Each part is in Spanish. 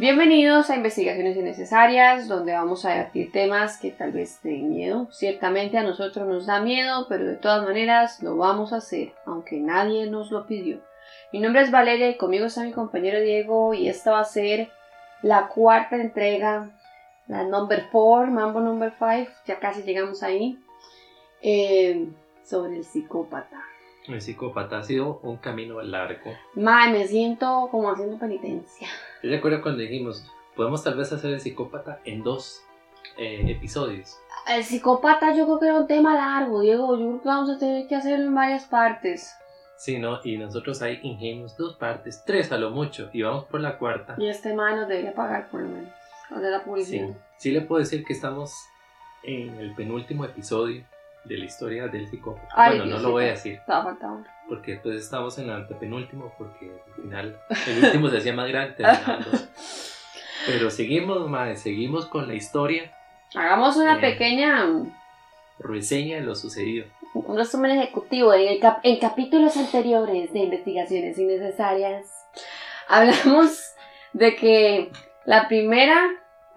Bienvenidos a Investigaciones Innecesarias, donde vamos a debatir temas que tal vez den miedo. Ciertamente a nosotros nos da miedo, pero de todas maneras lo vamos a hacer, aunque nadie nos lo pidió. Mi nombre es Valeria y conmigo está mi compañero Diego y esta va a ser la cuarta entrega, la number 4, Mambo number 5, ya casi llegamos ahí, eh, sobre el psicópata. El psicópata ha sido un camino largo. Mae, me siento como haciendo penitencia. Yo recuerdo cuando dijimos, podemos tal vez hacer el psicópata en dos eh, episodios. El psicópata yo creo que era un tema largo, Diego. Yo creo que vamos a tener que hacerlo en varias partes. Sí, ¿no? Y nosotros ahí ingeniamos dos partes, tres a lo mucho, y vamos por la cuarta. Y este mae nos debería pagar por lo menos. O de la Sí, publicidad. sí le puedo decir que estamos en el penúltimo episodio de la historia del psicópata. Ay, bueno, no lo voy a decir, Estaba faltando. porque después estamos en el antepenúltimo, porque al final el último se hacía más grande. Pero seguimos, mae, seguimos con la historia, Hagamos una Eh. pequeña. um, reseña de lo sucedido. un resumen ejecutivo en, el cap- en capítulos anteriores de investigaciones innecesarias hablamos de que la primera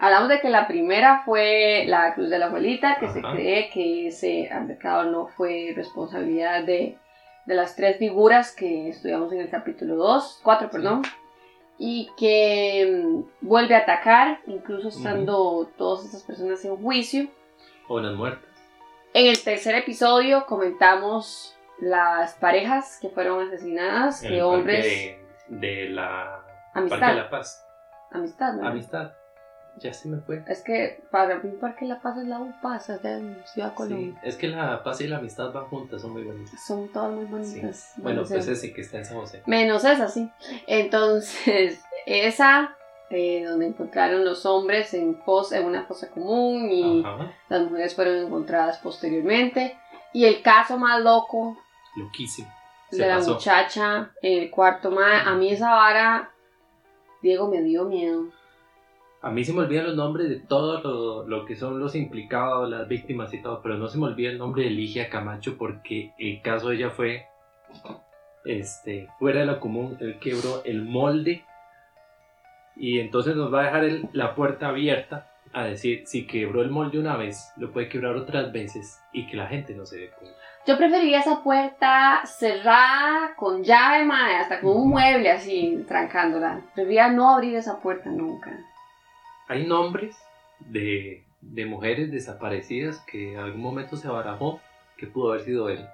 hablamos de que la primera fue la cruz de la abuelita que se cree que ese atentado no fue responsabilidad de, de las tres figuras que estudiamos en el capítulo 2 4 perdón y que mm, vuelve a atacar incluso estando todas estas personas en juicio O las muertas. en el tercer episodio comentamos las parejas que fueron asesinadas, en que hombres... de, de la Amistad. De la Paz. Amistad, ¿no? Amistad. Ya se me fue. Es que para mí Parque La Paz es la UPAS, sea, en Ciudad Sí, Colombia. es que la paz y la amistad van juntas, son muy bonitas. Son todas muy Sí. bonitas. Bueno, pues ese que está en San José. Menos esa, sí. Entonces, esa, eh, donde encontraron los hombres en, fos- en una fosa común y Ajá. las mujeres fueron encontradas posteriormente. Y el caso más loco Loquísimo. de Se la pasó. muchacha en el cuarto más. A mí esa vara, Diego, me dio miedo. A mí se me olvidan los nombres de todo lo, lo que son los implicados, las víctimas y todo, pero no se me olvida el nombre de Ligia Camacho porque el caso de ella fue este, fuera de lo común. Él quebró el molde y entonces nos va a dejar el- la puerta abierta a decir si quebró el molde una vez, lo puede quebrar otras veces y que la gente no se dé cuenta. Yo preferiría esa puerta cerrada, con llave, hasta con un mueble así, trancándola. Preferiría no abrir esa puerta nunca. Hay nombres de, de mujeres desaparecidas que en algún momento se barajó que pudo haber sido él.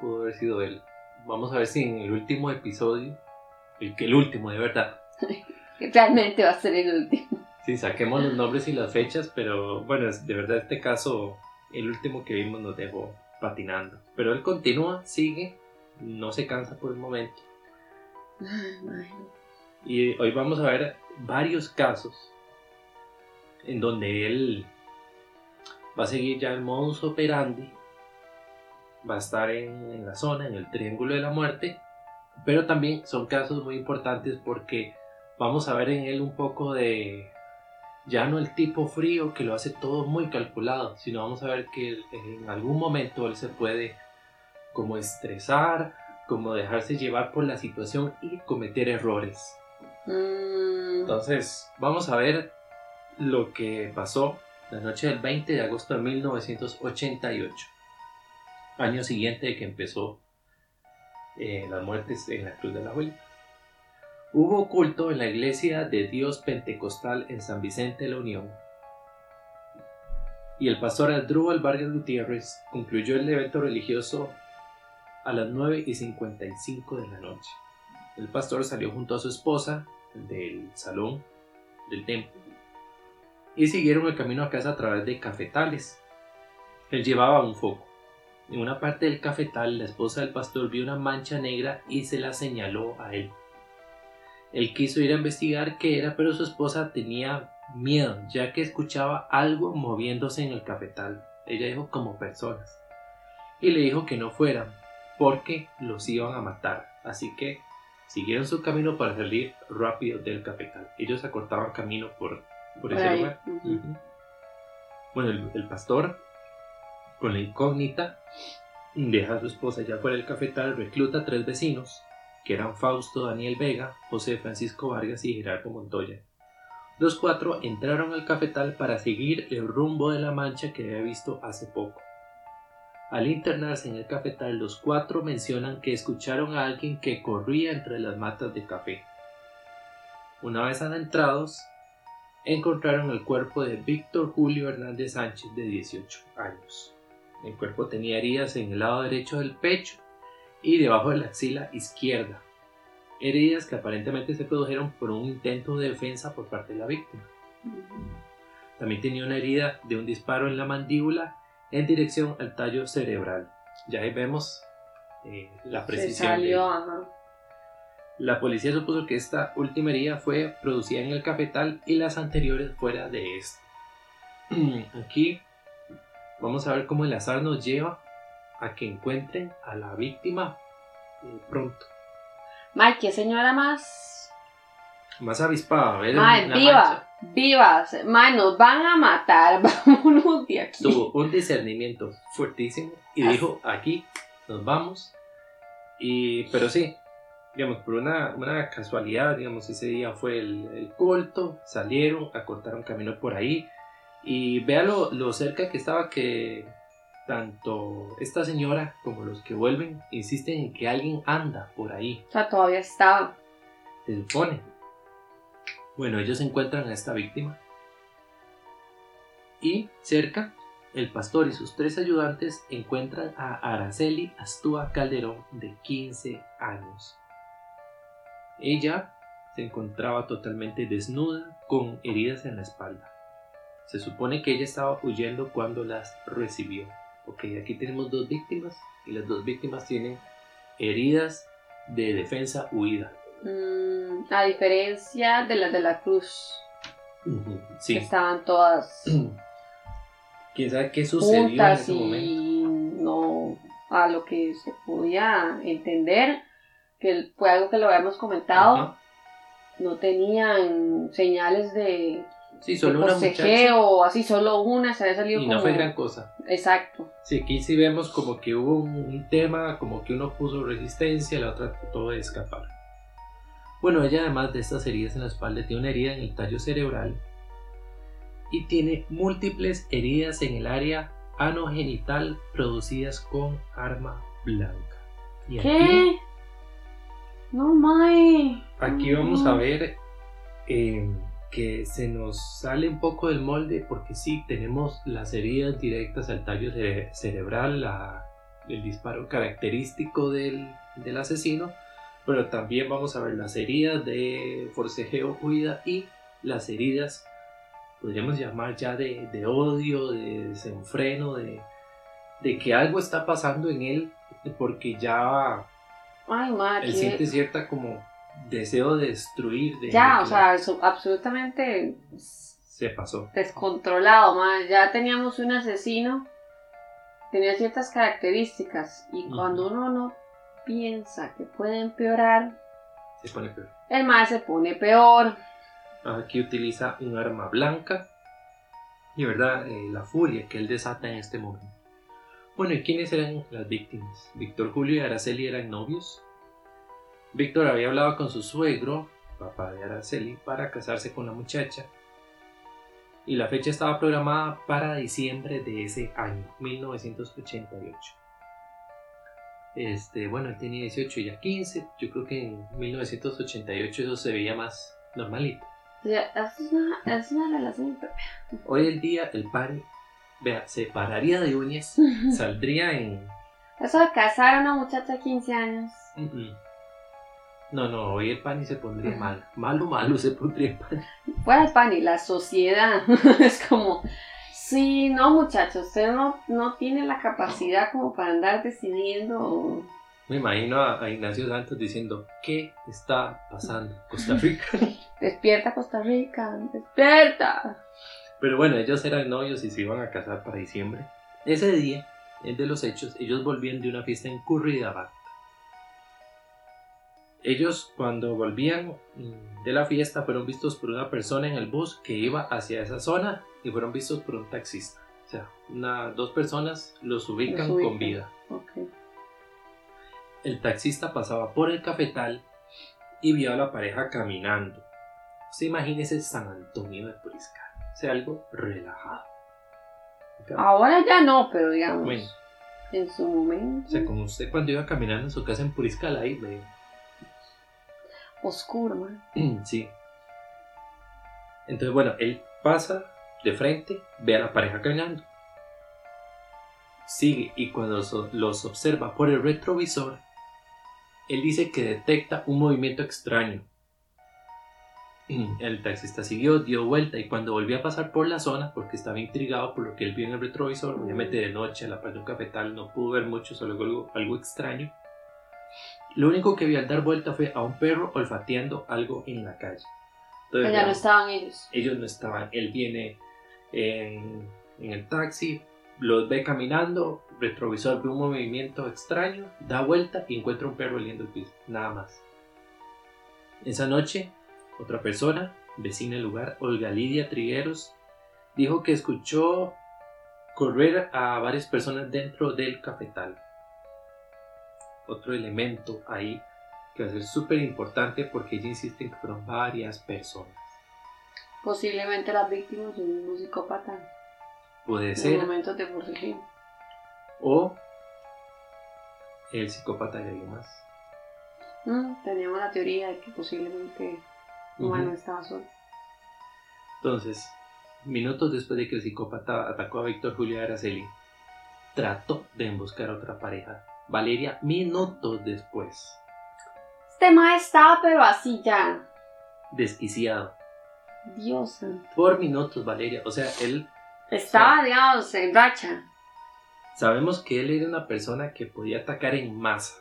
Pudo haber sido él. Vamos a ver si en el último episodio, el que el último de verdad, Que realmente va a ser el último. sí, saquemos los nombres y las fechas, pero bueno, de verdad este caso, el último que vimos nos dejó patinando. Pero él continúa, sigue, no se cansa por el momento. Ay. Y hoy vamos a ver varios casos en donde él va a seguir ya el modus operandi, va a estar en, en la zona, en el triángulo de la muerte, pero también son casos muy importantes porque vamos a ver en él un poco de ya no el tipo frío que lo hace todo muy calculado, sino vamos a ver que en algún momento él se puede como estresar, como dejarse llevar por la situación y cometer errores. Mm, Entonces, vamos a ver lo que pasó la noche del 20 de agosto de 1988, año siguiente de que empezó eh, las muertes en la Cruz de la Abuelita. Hubo culto en la iglesia de Dios Pentecostal en San Vicente de la Unión. Y el pastor Adrúbal Vargas Gutiérrez concluyó el evento religioso a las 9 y 55 de la noche. El pastor salió junto a su esposa del salón del templo y siguieron el camino a casa a través de cafetales. Él llevaba un foco. En una parte del cafetal, la esposa del pastor vio una mancha negra y se la señaló a él. Él quiso ir a investigar qué era, pero su esposa tenía miedo, ya que escuchaba algo moviéndose en el cafetal. Ella dijo como personas. Y le dijo que no fueran, porque los iban a matar. Así que siguieron su camino para salir rápido del cafetal. Ellos acortaban camino por, por ese lugar. Bueno, el, el pastor, con la incógnita, deja a su esposa ya fuera del cafetal, recluta a tres vecinos, que eran Fausto Daniel Vega, José Francisco Vargas y Gerardo Montoya. Los cuatro entraron al cafetal para seguir el rumbo de la mancha que había visto hace poco. Al internarse en el cafetal, los cuatro mencionan que escucharon a alguien que corría entre las matas de café. Una vez adentrados, encontraron el cuerpo de Víctor Julio Hernández Sánchez de 18 años. El cuerpo tenía heridas en el lado derecho del pecho y debajo de la axila izquierda, heridas que aparentemente se produjeron por un intento de defensa por parte de la víctima. También tenía una herida de un disparo en la mandíbula en dirección al tallo cerebral. Ya ahí vemos eh, la precisión. La policía supuso que esta última herida fue producida en el cafetal y las anteriores fuera de este. Aquí vamos a ver cómo el azar nos lleva a que encuentren a la víctima pronto. Mike, qué señora más. Más avispada, ¿ver? viva, vivas. Mae, nos van a matar. Vámonos de aquí. Tuvo un discernimiento fuertísimo y dijo: aquí nos vamos. Y, pero sí, digamos, por una, una casualidad, digamos, ese día fue el, el culto, salieron, acortaron camino por ahí. Y vea lo, lo cerca que estaba que tanto esta señora como los que vuelven insisten en que alguien anda por ahí. O sea, todavía estaba. Se supone. Bueno, ellos encuentran a esta víctima. Y cerca, el pastor y sus tres ayudantes encuentran a Araceli Astúa Calderón, de 15 años. Ella se encontraba totalmente desnuda, con heridas en la espalda. Se supone que ella estaba huyendo cuando las recibió. Ok, aquí tenemos dos víctimas y las dos víctimas tienen heridas de defensa huida. Mm, a diferencia de las de la cruz. sí. estaban todas. ¿Quién sabe qué sucedió en ese y No, a lo que se podía entender, que fue algo que lo habíamos comentado, no tenían señales de Sí, solo una muchacha. o así, solo una se había salido Y no fue gran cosa. Exacto. Sí, aquí sí vemos como que hubo un, tema, como que uno puso resistencia, la otra trató de escapar. Bueno, ella además de estas heridas en la espalda tiene una herida en el tallo cerebral y tiene múltiples heridas en el área anogenital producidas con arma blanca. ¿Y ¿Qué? No, mai. Aquí vamos a ver eh, que se nos sale un poco del molde porque sí, tenemos las heridas directas al tallo cerebral, el disparo característico del, asesino, pero también vamos a ver las heridas de forcejeo, huida y las heridas, podríamos llamar ya de, odio, de desenfreno, de, de que algo está pasando en él porque ya Ay, él siente cierta como deseo de destruir. De ya, o sea, absolutamente se pasó. Descontrolado, más. Ya teníamos un asesino, tenía ciertas características y cuando uno no piensa que puede empeorar, se pone peor. El más se pone peor. Aquí utiliza un arma blanca y, ¿verdad? Eh, la furia que él desata en este momento. Bueno, ¿y quiénes eran las víctimas? Víctor Julio y Araceli eran novios. Víctor había hablado con su suegro, papá de Araceli, para casarse con la muchacha. Y la fecha estaba programada para diciembre de ese año, 1988. Este, bueno, él tenía 18 y ya 15. Yo creo que en 1988 eso se veía más normalito. es una, es una relación. Hoy el día el padre, vea, se pararía de uñas, saldría en. Eso de casar a una muchacha de 15 años. No, no, hoy el pani se pondría mal. Malo, malo se pondría el pani. Fuera el pani, la sociedad. es como, sí, no muchachos, usted no, no tiene la capacidad como para andar decidiendo. Me imagino a, Ignacio Santos diciendo, ¿qué está pasando? Costa Rica. despierta Costa Rica, despierta. Pero bueno, ellos eran novios y se iban a casar para diciembre. Ese día, el de los hechos, ellos volvían de una fiesta en Curridabat ellos cuando volvían mm, de la fiesta fueron vistos por una persona en el bus que iba hacia esa zona y fueron vistos por un taxista. O sea, una, dos personas los ubican, con vida. El taxista pasaba por el cafetal y vio a la pareja caminando. Usted imagínese San Antonio de Puriscal. Sea, algo relajado. Ahora ya no, pero digamos, Bueno, en su momento, o sea, como usted cuando iba caminando en su casa en Puriscal, ahí ve. oscuro, man. Sí. Entonces, bueno, él pasa de frente, ve a la pareja caminando. Sigue y cuando los observa por el retrovisor, él dice que detecta un movimiento extraño. El taxista siguió, dio vuelta y cuando volvió a pasar por la zona, porque estaba intrigado por lo que él vio en el retrovisor, obviamente de noche a la par de un cafetal no pudo ver mucho, solo algo, algo extraño. Lo único que vio al dar vuelta fue a un perro olfateando algo en la calle. Entonces, Ya no estaban ellos. ellos no estaban. Él viene en, en el taxi, los ve caminando, retrovisor ve un movimiento extraño, da vuelta y encuentra un perro oliendo el piso. Nada más. Esa noche, otra persona, vecina del lugar, Olga Lidia Trigueros, dijo que escuchó correr a varias personas dentro del cafetal. Otro elemento ahí que va a ser súper importante porque ella insiste en que fueron varias personas. Posiblemente las víctimas de un mismo psicópata Puede en ser, momentos de forcejeo. o el psicópata de alguien más. Mm, teníamos la teoría de que posiblemente Juan no Ujú. estaba solo. Entonces, minutos después de que el psicópata atacó a Víctor Julio Araceli, trató de emboscar a otra pareja. Valeria, minutos después, Este ma estaba, pero así ya. desquiciado. Dios santo. Por minutos, Valeria. O sea, él, Estaba, digamos, en racha. sabemos que él era una persona que podía atacar en masa,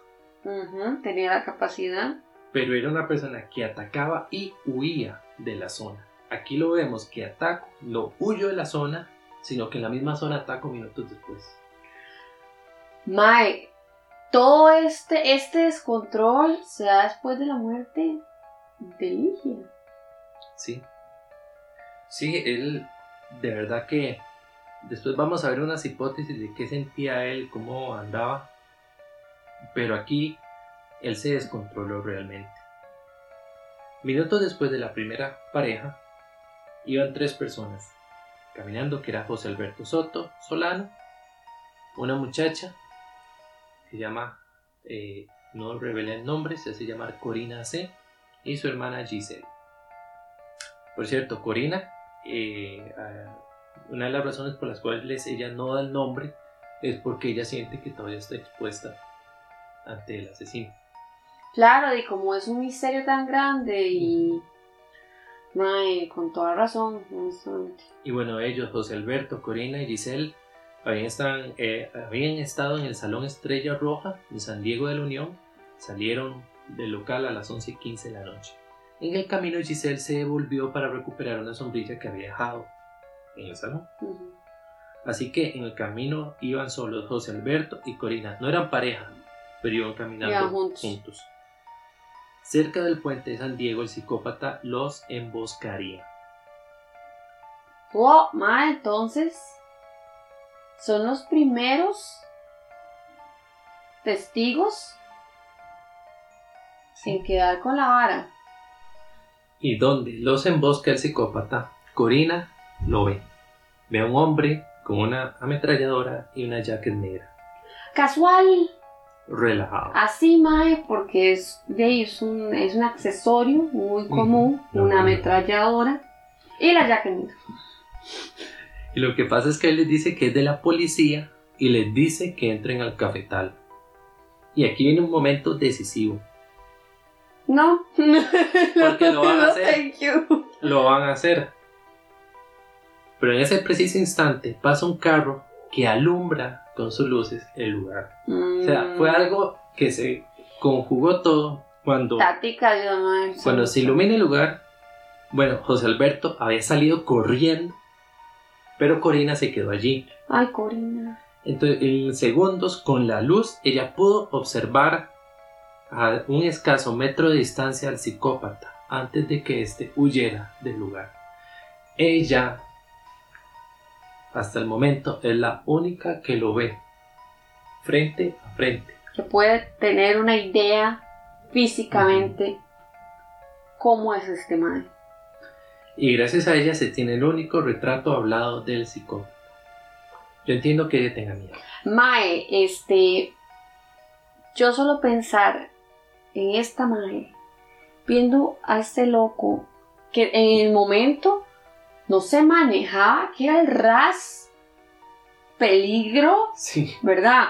Ujú, Tenía la capacidad. Pero era una persona que atacaba y huía de la zona. Aquí lo vemos que ataco, no huyo de la zona, sino que en la misma zona ataco minutos después. Mae, todo este, este descontrol se da después de la muerte de Ligia. Sí. Sí, él, de verdad que después vamos a ver unas hipótesis de qué sentía él, cómo andaba. Pero aquí él se descontroló realmente. Minutos después de la primera pareja, iban tres personas caminando, que era José Alberto Soto Solano, una muchacha que se llama, eh, no revela el nombre, se hace llamar Corina C, y su hermana Giselle. Por cierto, Corina, eh, una de las razones por las cuales ella no da el nombre es porque ella siente que todavía está expuesta ante el asesino. Claro, y como es un misterio tan grande y... Mae, con toda razón, honestamente. Y bueno, ellos, José Alberto, Corina y Giselle, habían, están- eh, habían estado en el Salón Estrella Roja de San Diego de la Unión. Salieron del local a las 11 y 15 de la noche. En el camino, Giselle se devolvió para recuperar una sombrilla que había dejado en el salón. Así que en el camino iban solos José Alberto y Corina. No eran pareja, pero iban caminando Iban juntos. juntos. Cerca del puente de San Diego, el psicópata los emboscaría. Wow, mae, entonces son los primeros testigos en quedar con la vara. Y donde los embosca el psicópata, Corina lo ve. Ve a un hombre con una ametralladora y una jacket negra, Casual, relajado. así, mae, porque es, de es, un, es un accesorio muy común, una ametralladora y la jacket negra. Y lo que pasa es que él les dice que es de la policía y les dice que entren al cafetal. Y aquí viene un momento decisivo. No, Porque lo van a No, hacer. thank you. lo van a hacer. Pero en ese preciso instante pasa un carro que alumbra con sus luces el lugar. O sea, fue Mm, algo que se conjugó todo cuando, Dios mío. cuando se ilumina el lugar. Bueno, José Alberto había salido corriendo, pero Corina se quedó allí. Ay, Corina. Entonces, en segundos, con la luz, ella pudo observar a un escaso metro de distancia al psicópata antes de que éste huyera del lugar. Ella, hasta el momento, es la única que lo ve frente a frente. Que puede tener una idea físicamente cómo es este mae. Y gracias a ella se tiene el único retrato hablado del psicópata. Yo entiendo que ella tenga miedo. Mae, este. Yo solo pensar en esta Mae, viendo a este loco que en el momento no se manejaba, que era el ras peligro, Sí. ¿verdad?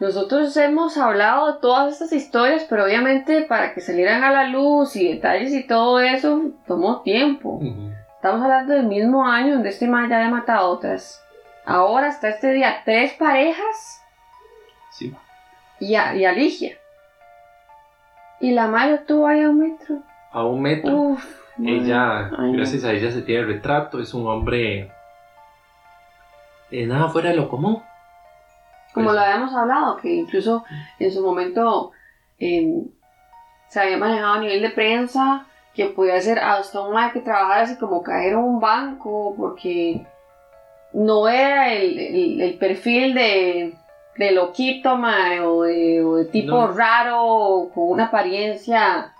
Nosotros hemos hablado de todas estas historias, pero obviamente para que salieran a la luz y detalles y todo eso tomó tiempo. Estamos hablando del mismo año donde este man ya había matado a otras. Ahora hasta este día, tres parejas Sí. y a, y a Ligia. Y la madre tuvo ahí a un metro. A un metro. Uf. Ella, Ay, no. gracias a ella se tiene el retrato, es un hombre eh, nada fuera de lo común. Como Pues, lo habíamos hablado, que incluso en su momento em, se había manejado a nivel de prensa, que podía ser hasta un mae que trabajara así como caer en un banco, porque no era el, el- el perfil de, de loquito, mae, o de, o de tipo No. raro, o con una apariencia.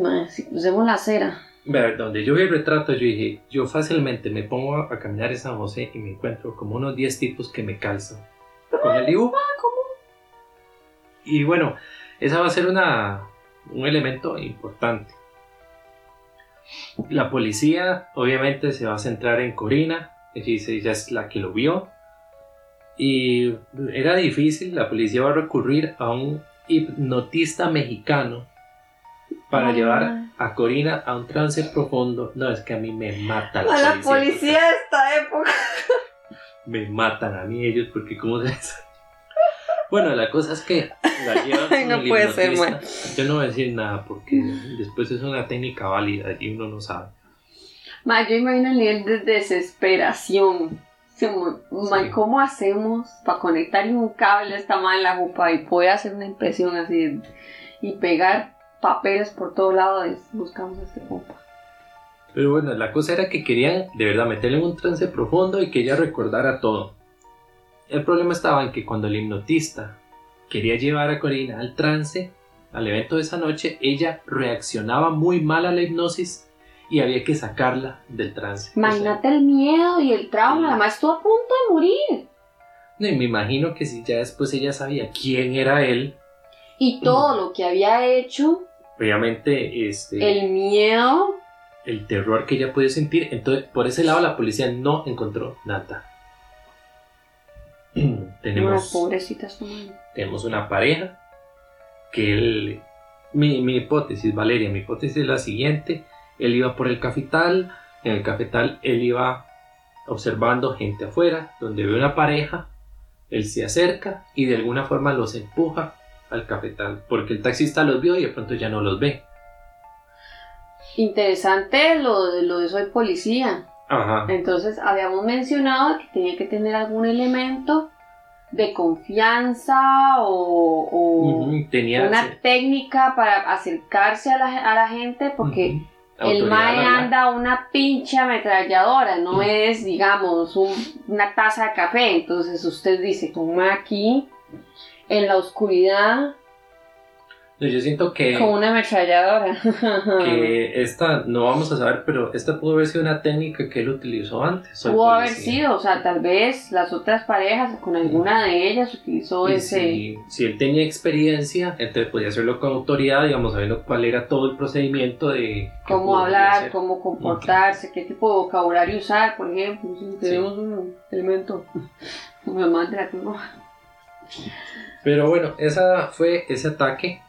Mae, si pusemos la cera. Vea, donde yo vi el retrato, yo dije, yo fácilmente me pongo a, caminar en San José y me encuentro como unos 10 tipos que me calzan con el dibujo. Y bueno, esa va a ser una, un elemento importante. La policía obviamente se va a centrar en Corina, ella es la que lo vio. Y era difícil, la policía va a recurrir a un hipnotista mexicano para llevar a Corina a un trance profundo. No, es que a mí me mata la, A la policía. de esta época. Me matan a mí ellos porque cómo se Bueno, la cosa es que la llevan con no el puede ser, hipnotista. Yo no voy a decir nada porque después es una técnica válida y uno no sabe. Ma, yo imagino el nivel de desesperación. Ma. ¿Cómo hacemos para conectar un cable a esta madre en la jupa y poder hacer una impresión así y pegar papeles por todo lado? Es, buscamos a este compa. Pero bueno, la cosa era que querían de verdad meterle en un trance profundo y que ella recordara todo. El problema estaba en que cuando el hipnotista quería llevar a Corina al trance, al evento de esa noche, ella reaccionaba muy mal a la hipnosis y había que sacarla del trance. O sea, Imagínate el miedo y el trauma. Además, estuvo a punto de morir. no, y me imagino que si ya después ella sabía quién era él, Y todo lo que había hecho, obviamente este, el miedo. el terror que ella podía sentir. Entonces, por ese lado, la policía no encontró nada. Una tenemos, pobrecita esta madre. tenemos una pareja que él. Mi, mi hipótesis, Valeria, mi hipótesis es la siguiente: él iba por el cafetal, en el cafetal él iba observando gente afuera, donde ve una pareja, él se acerca y de alguna forma los empuja al cafetal, porque el taxista los vio y de pronto ya no los ve. Interesante lo de, lo de soy policía. Ajá. Entonces habíamos mencionado que tenía que tener algún elemento de confianza o, tenía una técnica para acercarse a la, a la gente porque el mae anda una pinche ametralladora, no Mm. es, digamos, un- una taza de café. Entonces usted dice, mae aquí en la oscuridad yo siento que, con una ametralladora. que esta, no vamos a saber, pero esta pudo haber sido una técnica que él utilizó antes. Pudo haber sido, o sea, tal vez las otras parejas, con alguna de ellas utilizó Y ese... si, si él tenía experiencia, entonces podía hacerlo con autoridad, digamos, sabiendo cuál era todo el procedimiento de cómo hablar, hacer. cómo comportarse, qué tipo de vocabulario usar, por ejemplo. Si tenemos un elemento de la tengo. Pero bueno, esa fue ese ataque.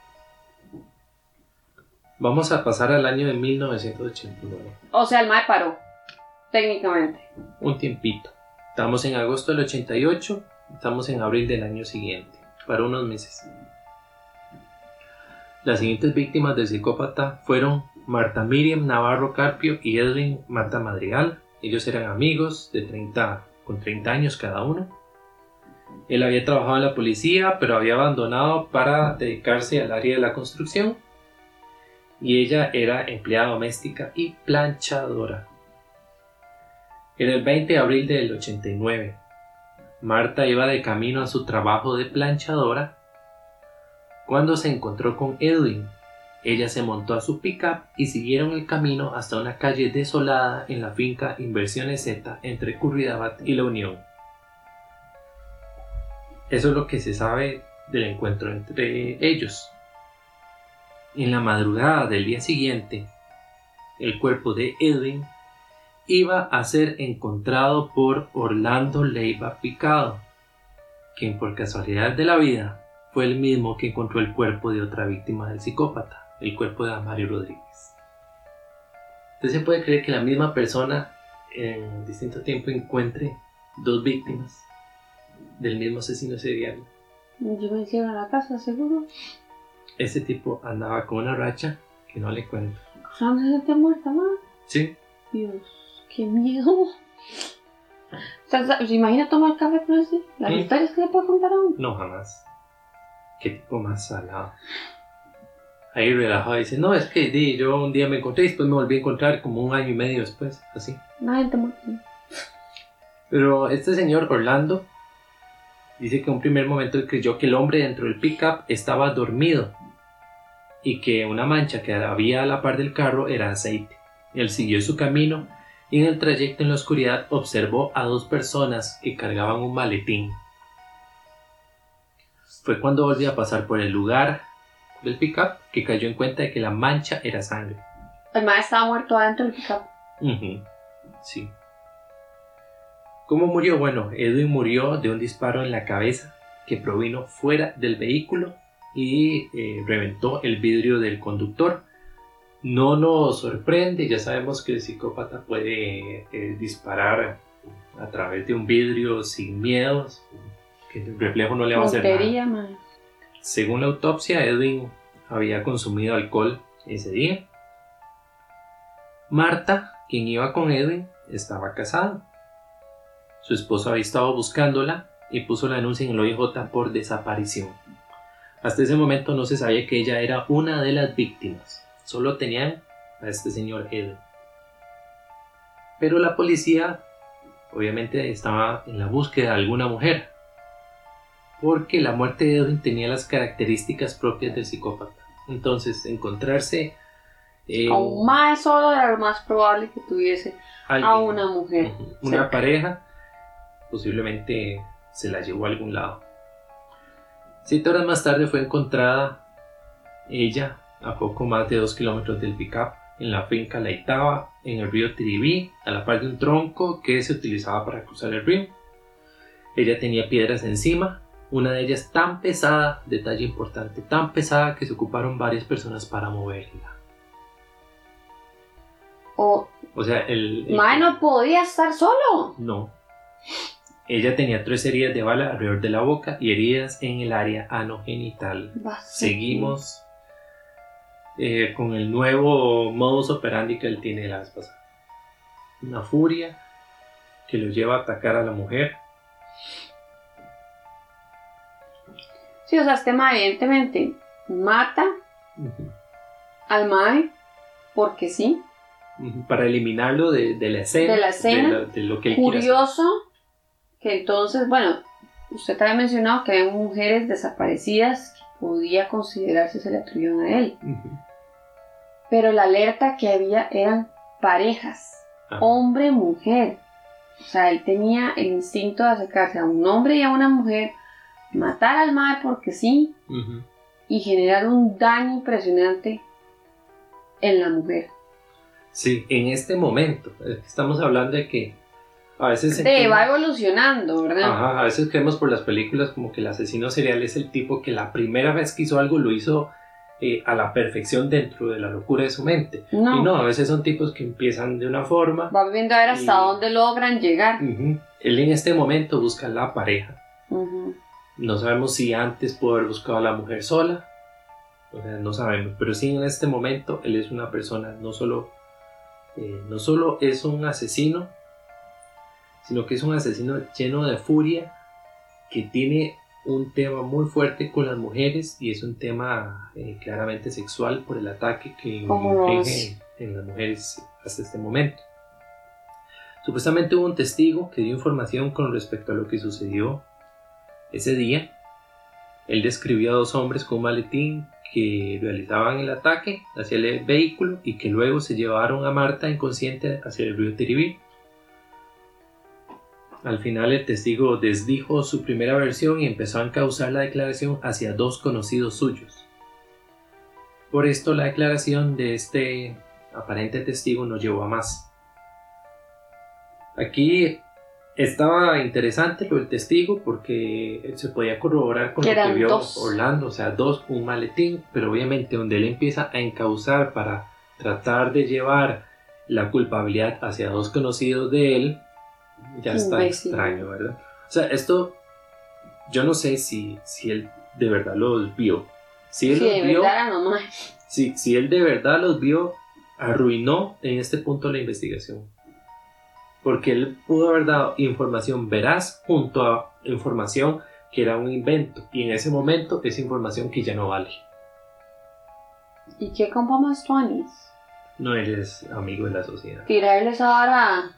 Vamos a pasar al año de 1989. O sea, el MAE paró, técnicamente. Un tiempito. Estamos en agosto del 88, estamos en abril del año siguiente, para unos meses. Las siguientes víctimas del psicópata fueron Marta Miriam Navarro Carpio y Edwin Mata Madrigal. Ellos eran amigos de 30, con 30 años cada uno. Él había trabajado en la policía, pero había abandonado para dedicarse al área de la construcción. Y ella era empleada doméstica y planchadora. Era el 20 de abril del 89. Marta iba de camino a su trabajo de planchadora cuando se encontró con Edwin, ella se montó a su pickup y siguieron el camino hasta una calle desolada en la finca Inversiones Z entre Curridabat y La Unión. Eso es lo que se sabe del encuentro entre ellos. En la madrugada del día siguiente, el cuerpo de Edwin iba a ser encontrado por Orlando Leiva Picado, quien por casualidad de la vida fue el mismo que encontró el cuerpo de otra víctima del psicópata, el cuerpo de Mario Rodríguez. Entonces se puede creer que la misma persona en distinto tiempo encuentre dos víctimas del mismo asesino serial. Yo me hicieron a la casa, seguro. Ese tipo andaba con una racha que no le cuento. ¿Cuándo se te muerta, mamá? Sí, Dios, qué miedo. O sea, ¿Se imagina tomar café con ese? Las historias que le puedo contar a uno. no jamás. Qué tipo más salado. Ahí relajado dice, no, es que di, yo un día me encontré y después me volví a encontrar como un año y medio después, así. Gente muerta. Pero este señor Orlando dice que en un primer momento él creyó que el hombre dentro del pickup estaba dormido y que una mancha que había a la par del carro era aceite. Él siguió su camino y en el trayecto en la oscuridad observó a dos personas que cargaban un maletín. Fue cuando volvió a pasar por el lugar del pickup que cayó en cuenta de que la mancha era sangre. El maestro estaba muerto adentro del pickup. Ujú, Sí. ¿Cómo murió? Bueno, Edwin murió de un disparo en la cabeza que provino fuera del vehículo y eh, reventó el vidrio del conductor. No nos sorprende, ya sabemos que el psicópata puede eh, disparar a través de un vidrio sin miedos, que el reflejo no le va a hacer nada. Man. Según la autopsia, Edwin había consumido alcohol ese día. Marta, quien iba con Edwin, estaba casada. Su esposo había estado buscándola y puso la denuncia en el OIJ por desaparición. Hasta ese momento no se sabía que ella era una de las víctimas. Solo tenían a este señor Edwin. Pero la policía obviamente estaba en la búsqueda de alguna mujer porque la muerte de Edwin tenía las características propias del psicópata. Entonces, encontrarse eh, A un más solo era lo más probable que tuviese alguien, a una mujer. una cerca. pareja, posiblemente se la llevó a algún lado. Siete horas más tarde fue encontrada ella a poco más de dos kilómetros del pickup en la finca La Itaba, en el río Tiribí, a la par de un tronco que se utilizaba para cruzar el río. Ella tenía piedras encima, una de ellas tan pesada, detalle importante, tan pesada que se ocuparon varias personas para moverla. O O sea, el... el- Mae no podía estar solo. No. Ella tenía tres heridas de bala alrededor de la boca y heridas en el área anogenital. Seguimos eh, con el nuevo modus operandi que él tiene la vez pasada. Una furia que lo lleva a atacar a la mujer. Sí, o sea, este mae evidentemente mata al mae porque sí. Para eliminarlo de, de la escena. De la escena. De, lo- de lo que él. Curioso que entonces, bueno, usted había mencionado que hay mujeres desaparecidas que podía considerarse se le atribuyeron a él. Pero la alerta que había eran parejas, Ajá. hombre-mujer. O sea, él tenía el instinto de acercarse a un hombre y a una mujer, matar al mae porque sí, y generar un daño impresionante en la mujer. Sí, en este momento. Estamos hablando de que a veces... Sí, sentimos- va evolucionando, ¿verdad? Ajá, a veces creemos por las películas como que el asesino serial es el tipo que la primera vez que hizo algo lo hizo eh, a la perfección dentro de la locura de su mente. No, Y no, a veces son tipos que empiezan de una forma. va viendo a ver hasta Y- dónde logran llegar. Ujú. Él en este momento busca la pareja. Ujú. No sabemos si antes pudo haber buscado a la mujer sola. O sea, no sabemos. Pero sí en este momento él es una persona, no solo, eh, no solo es un asesino, sino que es un asesino lleno de furia, que tiene un tema muy fuerte con las mujeres y es un tema eh, claramente sexual por el ataque que ¿Cómo lo inflige en las mujeres hasta este momento. Supuestamente hubo un testigo que dio información con respecto a lo que sucedió ese día. Él describió a dos hombres con un maletín que realizaban el ataque hacia el vehículo y que luego se llevaron a Marta inconsciente hacia el río Tiribí. Al final el testigo desdijo su primera versión y empezó a encauzar la declaración hacia dos conocidos suyos. Por esto la declaración de este aparente testigo no llevó a más. Aquí estaba interesante lo del testigo porque se podía corroborar con lo que vio Orlando, o sea, dos, un maletín, pero obviamente donde él empieza a encauzar para tratar de llevar la culpabilidad hacia dos conocidos de él, ya está extraño, ¿verdad? O sea, esto, yo no sé si, si él de verdad los vio. Si él los vio, si, si él de verdad los vio, arruinó en este punto la investigación porque él pudo haber dado información veraz junto a información que era un invento y en ese momento es información que ya no vale. ¿Y qué compa más tuanis? No eres amigo de la sociedad. Tirarles ahora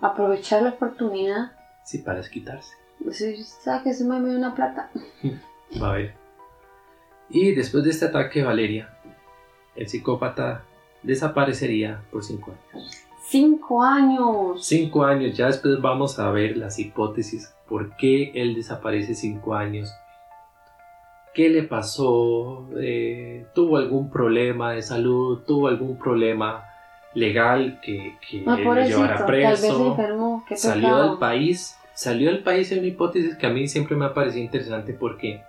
aprovechar la oportunidad. Sí, para quitarse. Sí, ¿sabes que se me dio una plata? Va a ver. Y después de este ataque, Valeria, el psicópata desaparecería por cinco años. Cinco años. Cinco años. Ya después vamos a ver las hipótesis. ¿Por qué él desaparece cinco años? ¿Qué le pasó? Eh, ¿Tuvo algún problema de salud? ¿Tuvo algún problema legal que, que no, lo llevara preso? salió del país. Salió del país es una hipótesis que a mí siempre me ha parecido interesante porque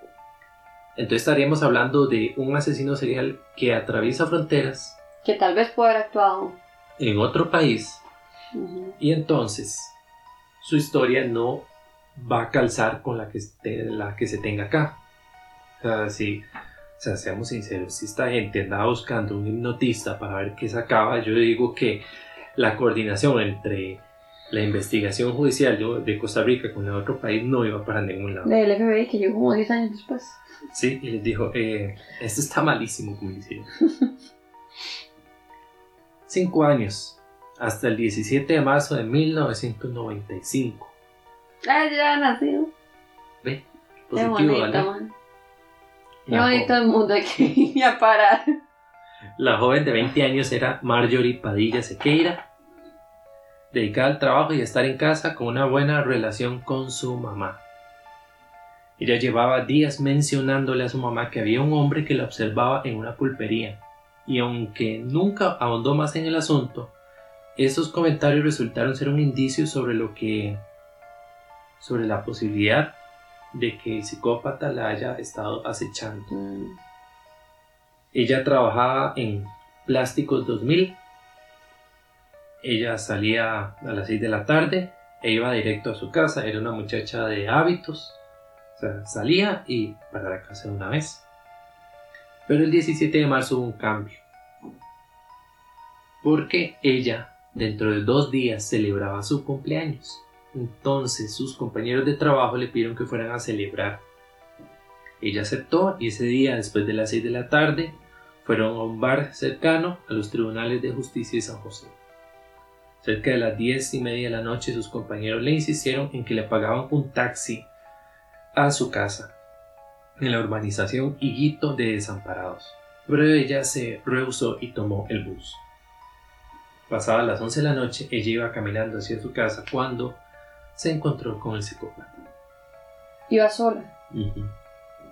entonces estaríamos hablando de un asesino serial que atraviesa fronteras. Que tal vez puede haber actuado en otro país y entonces su historia no va a calzar con la que, la que se tenga acá. O sea, si, o sea, seamos sinceros, si esta gente andaba buscando un hipnotista para ver qué sacaba, yo digo que la coordinación entre la investigación judicial de Costa Rica con el otro país no iba para ningún lado. Del FBI que llegó como 10 años después. Sí, y les dijo, eh, esto está malísimo, como decía. Cinco años, hasta el 17 de marzo de 1995. Ah, ya nacido. Ve, positivo, man. Qué bonito el mundo aquí a parar. La joven de 20 años era Marjorie Padilla Sequeira, dedicada al trabajo y a estar en casa con una buena relación con su mamá. Ella llevaba días mencionándole a su mamá que había un hombre que la observaba en una pulpería y aunque nunca ahondó más en el asunto, esos comentarios resultaron ser un indicio sobre lo que sobre la posibilidad de que el psicópata la haya estado acechando. Mm. Ella trabajaba en Plásticos 2000. Ella salía a las 6 de la tarde e iba directo a su casa. Era una muchacha de hábitos. O sea, salía y para la casa de una vez. Pero el 17 de marzo hubo un cambio. Porque ella, dentro de dos días, celebraba su cumpleaños. Entonces sus compañeros de trabajo le pidieron que fueran a celebrar. Ella aceptó y ese día, después de las 6 de la tarde, fueron a un bar cercano a los tribunales de justicia de San José. Cerca de las diez y media de la noche sus compañeros le insistieron en que le pagaban un taxi a su casa en la urbanización Higuito de Desamparados, pero ella se rehusó y tomó el bus. Pasadas las 11 de la noche, ella iba caminando hacia su casa cuando se encontró con el psicópata. Iba sola.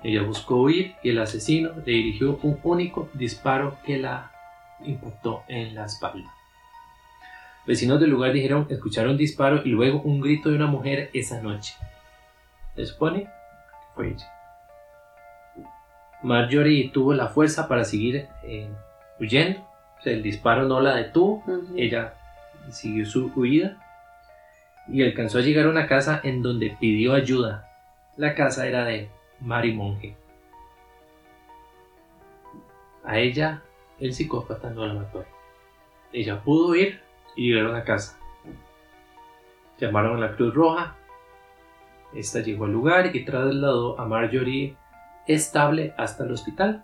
Ella buscó huir y el asesino le dirigió un único disparo que la impactó en la espalda. Vecinos del lugar dijeron escucharon un disparo y luego un grito de una mujer esa noche. Se supone que fue ella. Marjorie tuvo la fuerza para seguir eh, huyendo. el disparo no la detuvo. Ella siguió su huida y alcanzó a llegar a una casa en donde pidió ayuda. La casa era de Mari Monge. A ella el psicópata no la mató. Ella pudo ir y llegaron a casa. Llamaron a la Cruz Roja. Esta llegó al lugar y trasladó a Marjorie estable hasta el hospital.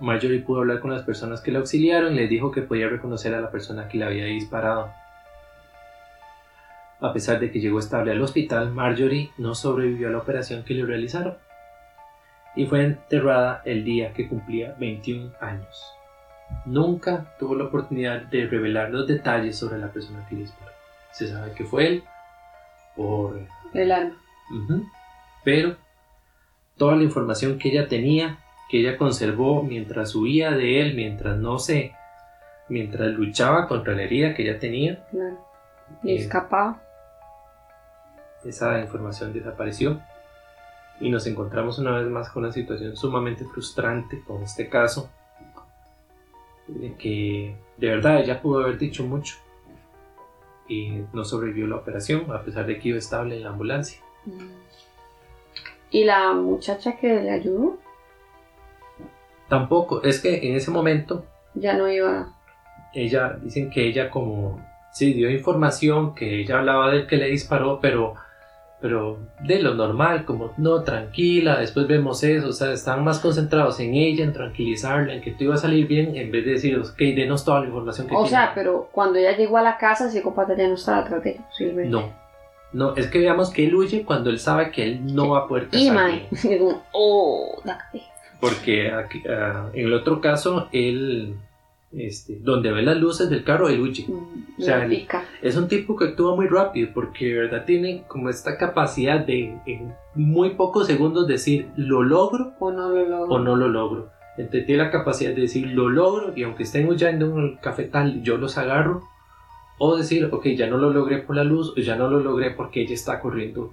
Marjorie pudo hablar con las personas que la auxiliaron y le dijo que podía reconocer a la persona que le había disparado. A pesar de que llegó estable al hospital, Marjorie no sobrevivió a la operación que le realizaron. y fue enterrada el día que cumplía 21 años. Nunca tuvo la oportunidad de revelar los detalles sobre la persona que disparó. Se sabe que fue él por... El arma. Ujú. Pero toda la información que ella tenía, que ella conservó mientras huía de él, mientras no se... mientras luchaba contra la herida que ella tenía, Claro. Y Eh, escapaba. Esa información desapareció y nos encontramos una vez más con una situación sumamente frustrante con este caso de que de verdad ella pudo haber dicho mucho y no sobrevivió la operación a pesar de que iba estable en la ambulancia ¿Y la muchacha que le ayudó? tampoco es que en ese momento Ya no iba. ella dicen que ella como sí dio información que ella hablaba del que le disparó pero pero de lo normal como no tranquila después vemos eso o sea están más concentrados en ella en tranquilizarla en que todo iba a salir bien en vez de decir ok denos toda la información que O tiene". sea, pero cuando ella llegó a la casa, el psicópata ya no estaba atrás de ella, posiblemente. no no es que veamos que él huye cuando él sabe que él no va a poder Y casar mae. bien. Como, oh, la porque aquí, ah, en el otro caso él este, donde ve las luces del carro él huye Mm, O sea. Es un tipo que actúa muy rápido porque de verdad tiene como esta capacidad de en muy pocos segundos decir lo logro O no lo logró. o no lo logro. Entonces tiene la capacidad de decir lo logro y aunque estén huyendo en el cafetal yo los agarro. O decir, ok, ya no lo logré por la luz o ya no lo logré porque ella está corriendo.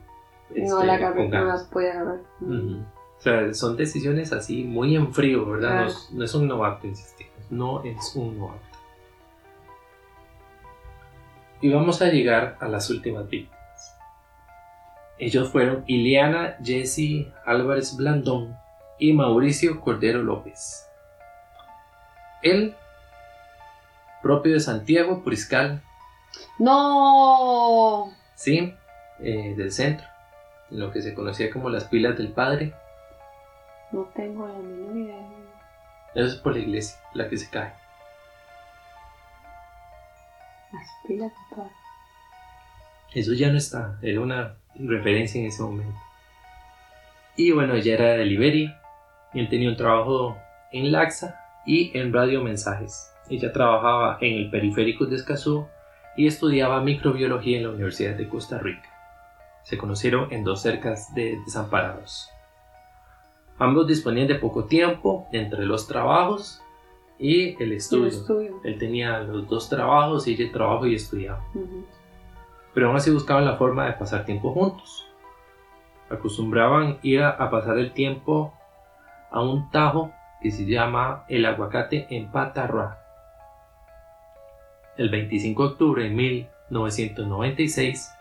No este, la agarré, no las puede agarrar. Mm. O sea, son decisiones así muy en frío, ¿verdad? No, Claro. no es un novato, insistimos. No es un novato. Y vamos a llegar a las últimas víctimas. Ellos fueron Ileana Jesse Álvarez Blandón y Mauricio Cordero López. Él, propio de Santiago, Puriscal, No. sí, eh, del centro, en lo que se conocía como las pilas del padre. No tengo la menor idea. Eso es por la iglesia, la que se cae. Padre. Eso ya no está, era una referencia en ese momento. Y bueno, ella era de Liberia, y él tenía un trabajo en Laxa y en Radio Mensajes. Ella trabajaba en el periférico de Escazú y estudiaba microbiología en la Universidad de Costa Rica. Se conocieron en dos cercas de desamparados. Ambos disponían de poco tiempo entre los trabajos y el El estudio. Él tenía los dos trabajos y ella trabajaba y estudiaba pero aún así buscaban la forma de pasar tiempo juntos. Acostumbraban ir a, a pasar el tiempo a un tajo que se llama el aguacate en Patarra. El 25 de octubre de 1996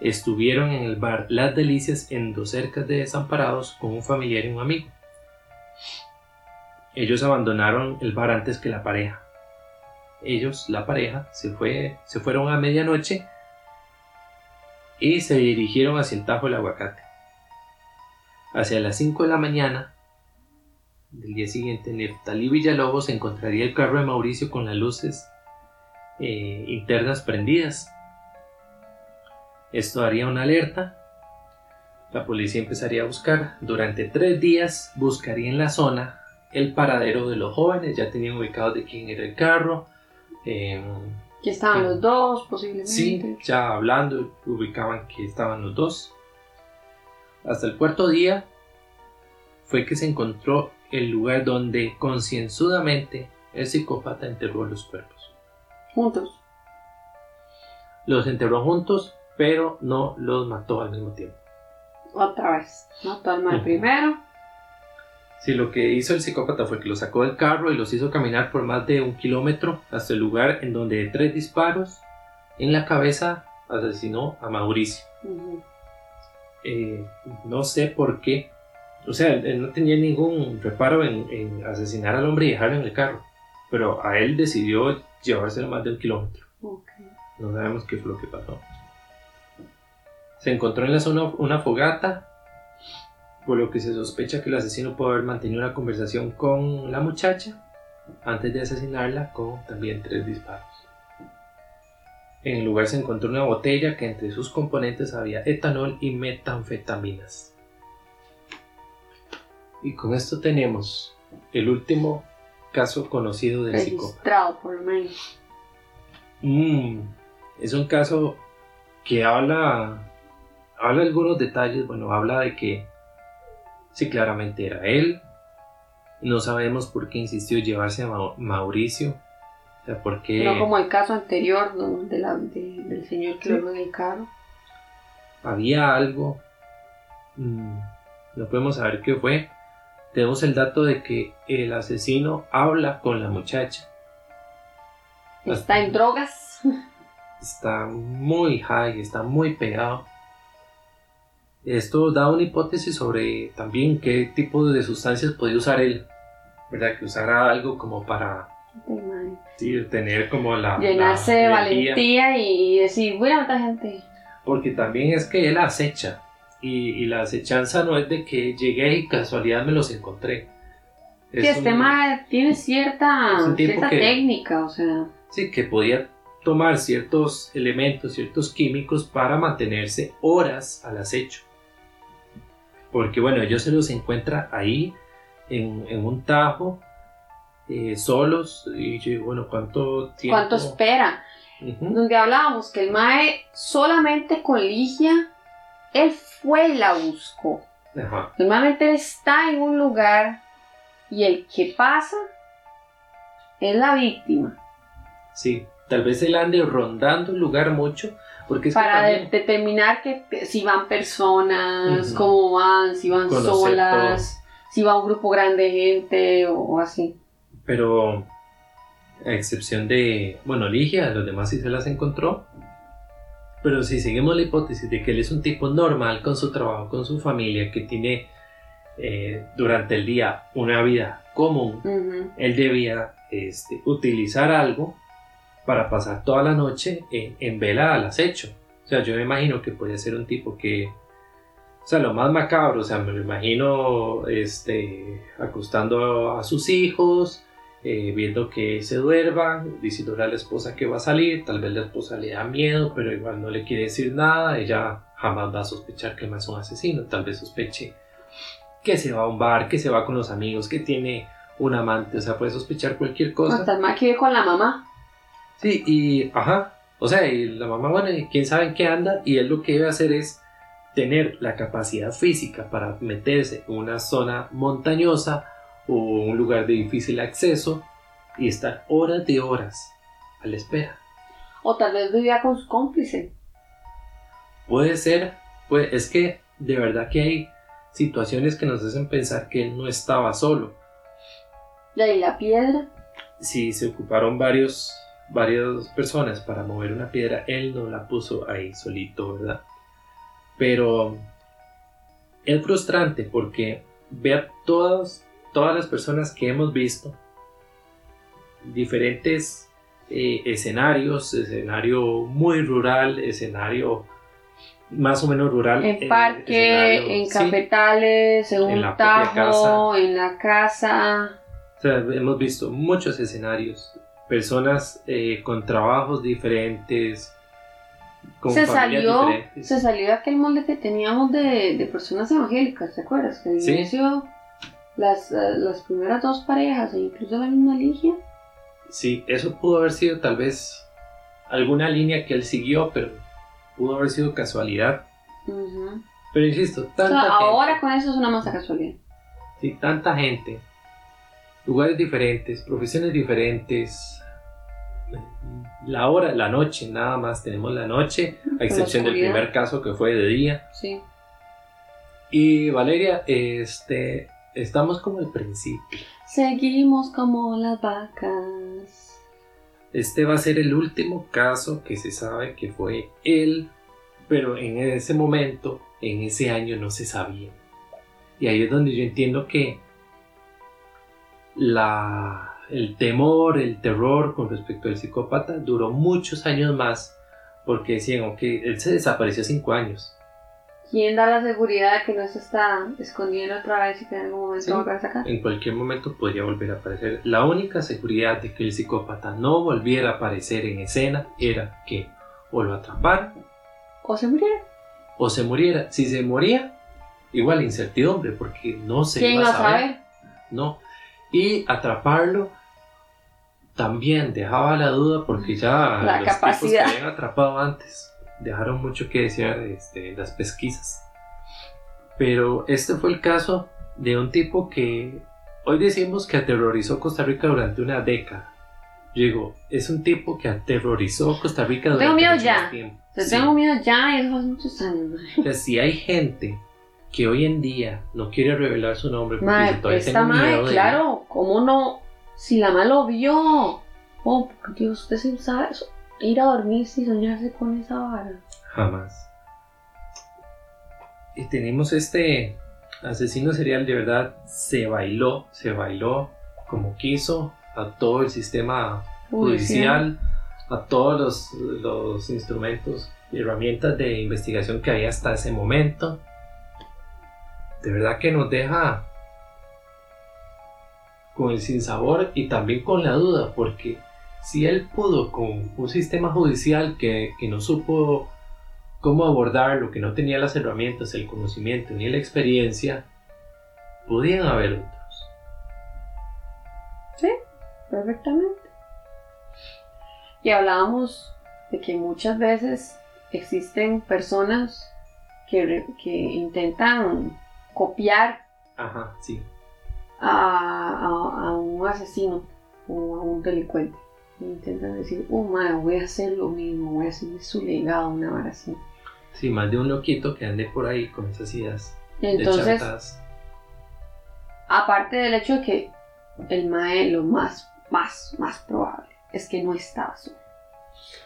estuvieron en el bar Las Delicias en dos cercas de Desamparados con un familiar y un amigo. Ellos abandonaron el bar antes que la pareja. Ellos, la pareja, se, fue, se fueron a medianoche y se dirigieron hacia el Tajo del Aguacate. Hacia las 5 de la mañana del día siguiente, Neftalí Villalobos encontraría el carro de Mauricio con las luces eh, internas prendidas. Esto haría una alerta. La policía empezaría a buscar. Durante tres días buscaría en la zona el paradero de los jóvenes. Ya tenían ubicados de quién era el carro. eh, Aquí estaban los dos, posiblemente. Sí, ya hablando, ubicaban que estaban los dos. Hasta el cuarto día fue que se encontró el lugar donde concienzudamente el psicópata enterró los cuerpos. Juntos. Los enterró juntos, pero no los mató al mismo tiempo. Otra vez. Toma el Ujú. primero. Sí, lo que hizo el psicópata fue que los sacó del carro y los hizo caminar por más de un kilómetro hasta el lugar en donde de tres disparos en la cabeza asesinó a Mauricio. Eh, no sé por qué. O sea, él, él no tenía ningún reparo en, en asesinar al hombre y dejarlo en el carro. Pero a él decidió llevárselo más de un kilómetro. Ok. No sabemos qué fue lo que pasó. Se encontró en la zona una fogata, por lo que se sospecha que el asesino pudo haber mantenido una conversación con la muchacha antes de asesinarla con también tres disparos. En el lugar se encontró una botella que entre sus componentes había etanol y metanfetaminas. Y con esto tenemos el último caso conocido del psicópata. Por lo menos. Mm, es un caso que habla, habla algunos detalles, bueno, habla de que sí, claramente era él. No sabemos por qué insistió llevarse a Mau- Mauricio. O sea, por qué No como el caso anterior ¿no? de la- de- del señor que Sí. en el carro. había algo. mm, no podemos saber qué fue. Tenemos el dato de que el asesino habla con la muchacha. Está en drogas. está muy high, está muy pegado. Esto da una hipótesis sobre también qué tipo de sustancias podía usar él, ¿verdad? Que usara algo como para Ay, sí, tener como la... Llenarse la de valentía y decir, voy a matar gente. Porque también es que él acecha. Y, y la acechanza no es de que llegué y casualidad me los encontré. Sí, Es este un- mae tiene cierta, cierta que- técnica, o sea. Sí, que podía tomar ciertos elementos, ciertos químicos para mantenerse horas al acecho. Porque bueno, ellos se los encuentra ahí en, en un tajo, eh, solos, y yo digo, bueno, ¿cuánto tiempo? ¿Cuánto espera? Donde hablábamos que el Mae solamente con Ligia, él fue y la buscó. Ajá. Normalmente él está en un lugar y el que pasa es la víctima. Sí, tal vez él ande rondando el lugar mucho, porque es que para también- determinar que, si van personas, cómo van, si van Conocer solas, si va un grupo grande de gente o, o así. Pero a excepción de, bueno, Ligia, los demás sí se las encontró. Pero si seguimos la hipótesis de que él es un tipo normal con su trabajo, con su familia, que tiene eh, durante el día una vida común, él debía este, utilizar algo para pasar toda la noche en, en vela al acecho. O sea, yo me imagino que puede ser un tipo que, o sea, lo más macabro, o sea, me lo imagino este, acostando a sus hijos, eh, viendo que se duerman, diciéndole a la esposa que va a salir, tal vez la esposa le da miedo, pero igual no le quiere decir nada, ella jamás va a sospechar que man es un asesino, tal vez sospeche que se va a un bar, que se va con los amigos, que tiene un amante, o sea, puede sospechar cualquier cosa. El Mae que con la mamá. Sí, y ajá, o sea, y la mamá, bueno, y quién sabe en qué anda, y él lo que debe hacer es tener la capacidad física para meterse en una zona montañosa o un lugar de difícil acceso y estar horas de horas a la espera. O tal vez vivía con su cómplice. Puede ser, pues es que de verdad que hay situaciones que nos hacen pensar que él no estaba solo. De ahí la piedra. Si se ocuparon varios, varias personas para mover una piedra, él no la puso ahí solito, ¿verdad? Pero es frustrante porque ver todas, todas las personas que hemos visto, diferentes eh, escenarios, escenario muy rural, escenario más o menos rural. En eh, parque, en cafetales, en, En un la tajo, en la casa. O sea, hemos visto muchos escenarios, personas eh, con trabajos diferentes, con Se salió, diferentes. se salió de aquel molde que teníamos de, de personas evangélicas, ¿te acuerdas? Que al Sí. inicio las, eh, las primeras dos parejas, e incluso la misma Ligia, Sí, eso pudo haber sido tal vez alguna línea que él siguió, pero pudo haber sido casualidad. Pero insisto, O tanta sea, gente, ahora con eso es una masa casualidad. sí, tanta gente, lugares diferentes, profesiones diferentes, la hora, la noche, nada más tenemos la noche, a excepción del primer caso que fue de día. Sí. Y Valeria, este, estamos como al principio. Seguimos como las vacas. Este va a ser el último caso que se sabe que fue él, pero en ese momento, en ese año no se sabía. Y ahí es donde yo entiendo que la, el temor, el terror con respecto al psicópata duró muchos años más, porque decían, ok, él se desapareció cinco años. ¿Quién da la seguridad de que no se está escondiendo otra vez y que en algún momento Sí. va a sacar? En cualquier momento podría volver a aparecer. La única seguridad de que el psicópata no volviera a aparecer en escena era que o lo atraparan O se muriera. o se muriera. Si se moría, igual incertidumbre, porque no se ¿Quién iba a saber. saber? No. Y atraparlo también dejaba la duda porque ya La los capacidad. tipos que habían atrapado antes dejaron mucho que decir este, las pesquisas. Pero este fue el caso de un tipo que hoy decimos que aterrorizó Costa Rica durante una década. Yo digo, es un tipo que aterrorizó Costa Rica durante Tengo miedo ya. tiempo. O sea, Sí. tengo miedo ya y eso hace muchos años. O sea, si hay gente que hoy en día no quiere revelar su nombre porque Mae, dice, todavía tengo madre, miedo de claro, ¿cómo no? Si la lo vio. Oh, por Dios, usted sí sabe eso. Ir a dormir y soñarse con esa vara. Jamás. Y tenemos este asesino serial de verdad, se bailó, se bailó como quiso a todo el sistema judicial, a todos los, los instrumentos y herramientas de investigación que había hasta ese momento. De verdad que nos deja con el sinsabor y también con la duda, porque si él pudo con un sistema judicial que, que no supo cómo abordarlo, que no tenía las herramientas, el conocimiento ni la experiencia, podían haber otros. Perfectamente. Y hablábamos de que muchas veces existen personas que, que intentan copiar Ajá, sí. A, a- a un asesino o a un delincuente. Intentan decir, oh, madre, voy a hacer lo mismo, voy a seguir su legado, una vara así. Sí, más de un loquito que ande por ahí con esas ideas Entonces, de aparte del hecho de que el mae lo más, más, más probable es que no estaba solo.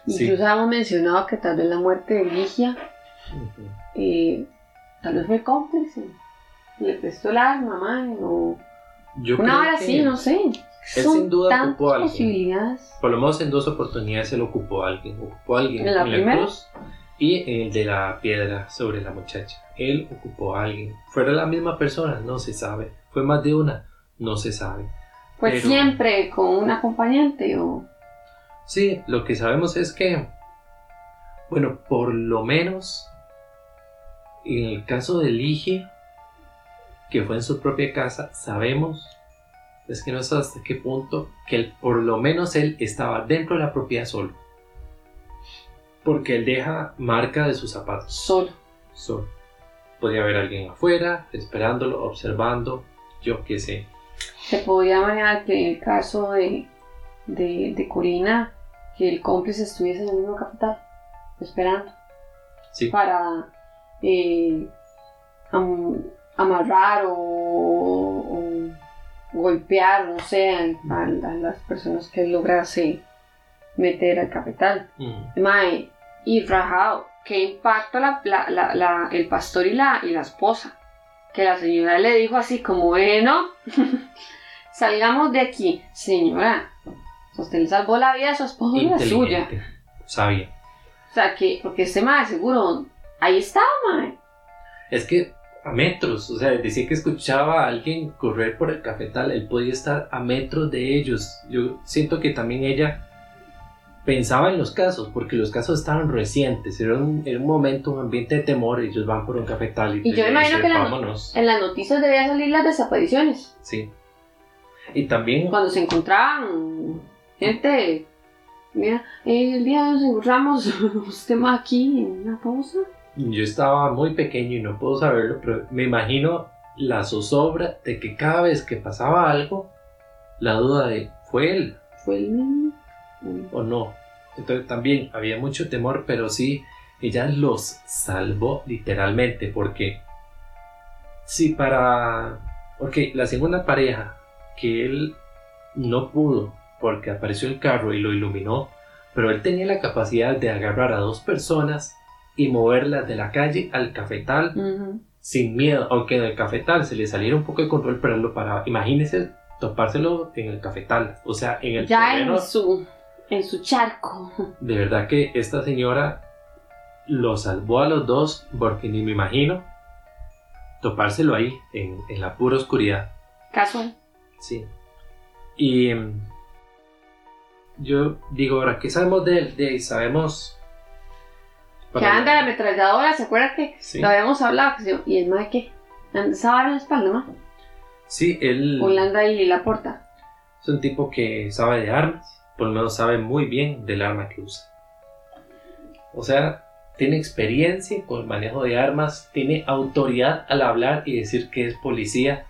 Sí. Incluso hemos mencionado que tal vez la muerte de Ligia eh, tal vez fue cómplice. Le prestó el arma, mae, o Yo una creo hora que, así, no sé. él Son sin duda ocupó a alguien. posibilidades. Por lo menos en dos oportunidades lo ocupó a alguien. Ocupó a alguien ¿En la primera? cruz y en el de la piedra sobre la muchacha. Él ocupó a alguien. ¿Fuera la misma persona? No se sabe. ¿Fue más de una? No se sabe. Fue Pero- siempre con un acompañante o Sí, lo que sabemos es que, bueno, por lo menos en el caso de Ligia, que fue en su propia casa, sabemos, es que no sé hasta qué punto, que él- por lo menos él estaba dentro de la propiedad solo. Porque él deja marca de sus zapatos solo. solo. Podía haber alguien afuera, esperándolo, observando, yo qué sé. Se podía manejar que en el caso de, de, de Corina, que el cómplice estuviese en el mismo capital, esperando Sí, para eh, amarrar o, o golpear, no sé, a, a las personas que lograse meter al capital. Mm, Mae, y rajado, qué impacto la, la- la- la- el pastor y la, y la esposa. Que la señora le dijo así como, bueno, salgamos de aquí. Señora, usted le salvó la vida a su esposo y la suya. sabia. O sea, que, porque este mae seguro, ahí estaba, mae. Es que a metros, o sea, decía que escuchaba a alguien correr por el cafetal, él podía estar a metros de ellos. Yo siento que también ella pensaba en los casos, porque los casos estaban recientes, era un, era un momento, un ambiente de temor, ellos van por un cafetal y, Y yo le imagino que la-. En las noticias debían salir las desapariciones. Sí. Y también, Cuando se encontraban gente, mira, eh, el día de hoy nos encontramos usted más aquí en una pausa. Yo estaba muy pequeño y no puedo saberlo, pero me imagino la zozobra de que cada vez que pasaba algo, la duda de, ¿fue él? Fue el mismo. O no. Entonces también había mucho temor, pero sí, ella los salvó literalmente, porque si para... Ok, la segunda pareja, que él no pudo, porque apareció el carro y lo iluminó, pero él tenía la capacidad de agarrar a dos personas y moverlas de la calle al cafetal sin miedo, aunque en el cafetal se le saliera un poco de control, pero él lo paraba. Imagínese topárselo en el cafetal, o sea, en el Ya terreno en su, en su charco. de verdad que esta señora lo salvó a los dos porque ni me imagino topárselo ahí en, en la pura oscuridad. Casual. Sí. Y mm, yo digo, ahora, ¿qué sabemos de él? De él sabemos... Que anda la ametralladora, ¿se acuerda que Sí. lo habíamos hablado? ¿Y el mae qué? Estaba en la espalda, ¿no? Sí, él Holanda y la porta. es un tipo que sabe de armas, por lo menos sabe muy bien del arma que usa. O sea, tiene experiencia con el manejo de armas, tiene autoridad al hablar y decir que es policía.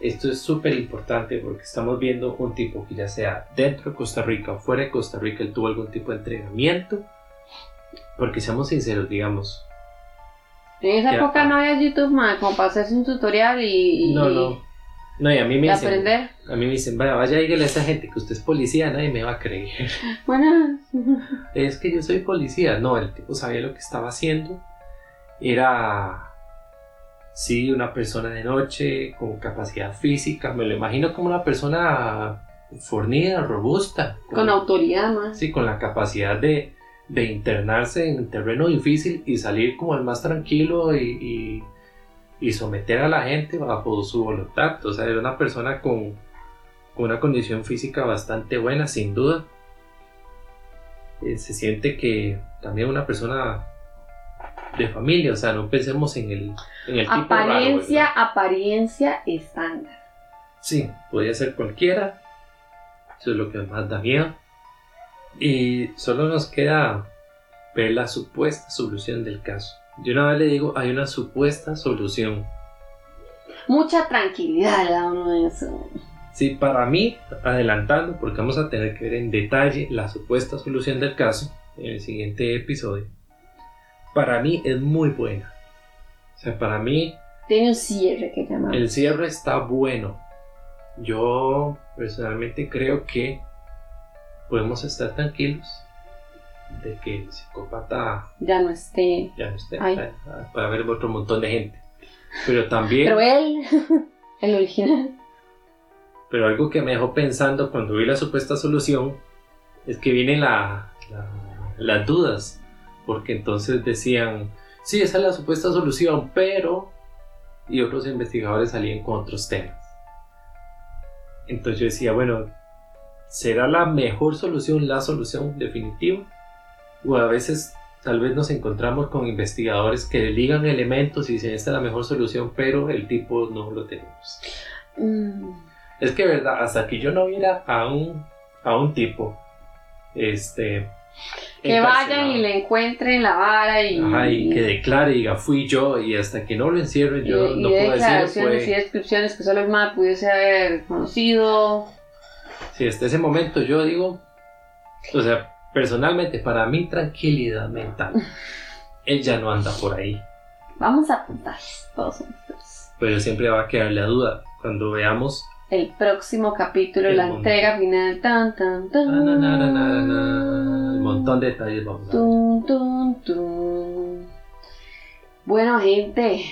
Esto es súper importante porque estamos viendo un tipo que ya sea dentro de Costa Rica o fuera de Costa Rica, él tuvo algún tipo de entrenamiento. Porque seamos sinceros, digamos, En esa época no había YouTube, ma, como para hacerse un tutorial y, y- no, no. No, y a mí me dicen, aprender. a mí me dicen, vaya, vaya, dígale a esa gente que usted es policía, nadie me va a creer. Bueno, Es que yo soy policía. No, el tipo sabía lo que estaba haciendo. Era, sí, una persona de noche con capacidad física. Me lo imagino como una persona fornida, robusta. con autoridad más. Sí, con la capacidad de, de internarse en terreno difícil y salir como el más tranquilo y, y- y someter a la gente bajo su voluntad. O sea, era una persona con, con una condición física bastante buena, sin duda. Eh, se siente que también una persona de familia, o sea, no pensemos en el, en el tipo raro, Apariencia, apariencia estándar. Sí, podría ser cualquiera. Eso es lo que más da miedo. Y solo nos queda ver la supuesta solución del caso. Yo una vez le digo, hay una supuesta solución. Mucha tranquilidad le da uno de eso. Sí, para mí, adelantando, porque vamos a tener que ver en detalle la supuesta solución del caso en el siguiente episodio. Para mí es muy buena. O sea, para mí Tiene un cierre que llamamos. el cierre está bueno. Yo personalmente creo que podemos estar tranquilos de que el psicópata Ya no esté. ya no esté. Ay. Ah, Puede haber otro montón de gente. Pero también, Pero él, el original. pero algo que me dejó pensando cuando vi la supuesta solución es que vienen la- la- las dudas. Porque entonces decían, sí, esa es la supuesta solución, pero... Y otros investigadores salían con otros temas. Entonces yo decía, bueno, ¿será la mejor solución la solución definitiva? O a veces tal vez nos encontramos con investigadores que ligan elementos y dicen, esta es la mejor solución, pero el tipo no lo tenemos. Mm, Es que, verdad, hasta que yo no viera a un, a un tipo, este... Que vayan y le encuentren la vara y. Ajá, y que declare y diga, fui yo, y hasta que no lo encierren, yo y no puedo decir, declaraciones y fue... descripciones que solo el MAP pudiese haber conocido. Si hasta ese momento yo digo, o sea, personalmente, para mi tranquilidad mental, él ya no anda por ahí. Vamos a apuntar todos nosotros. Pero siempre va a quedar la duda cuando veamos. El próximo capítulo, El la entrega final. Tan, tan, tan. na, na, un montón de detalles vamos a ver. Tun, tun. Bueno, gente,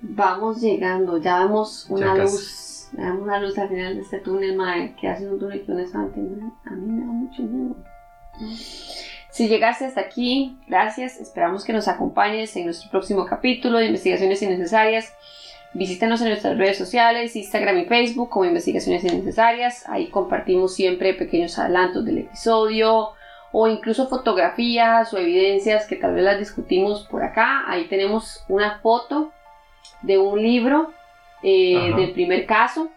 vamos llegando. Ya vemos una luz. Ya vemos una luz al final de este túnel, mae. Que hace un túnel que mae, a mí me da mucho miedo. Si llegaste hasta aquí, gracias. Esperamos que nos acompañes en nuestro próximo capítulo de Investigaciones Innecesarias. Visítanos en nuestras redes sociales, Instagram y Facebook como Investigaciones Innecesarias. Ahí compartimos siempre pequeños adelantos del episodio o incluso fotografías o evidencias que tal vez las discutimos por acá. Ahí tenemos una foto de un libro eh, del primer caso.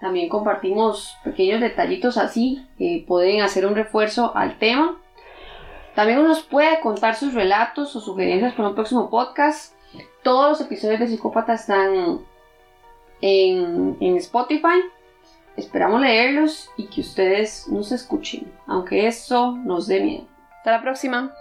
También compartimos pequeños detallitos así que pueden hacer un refuerzo al tema. También uno nos puede contar sus relatos o sugerencias para un próximo podcast. Todos los episodios de Psicópata están en, en Spotify. Esperamos leerlos y que ustedes nos escuchen, aunque eso nos dé miedo. Hasta la próxima.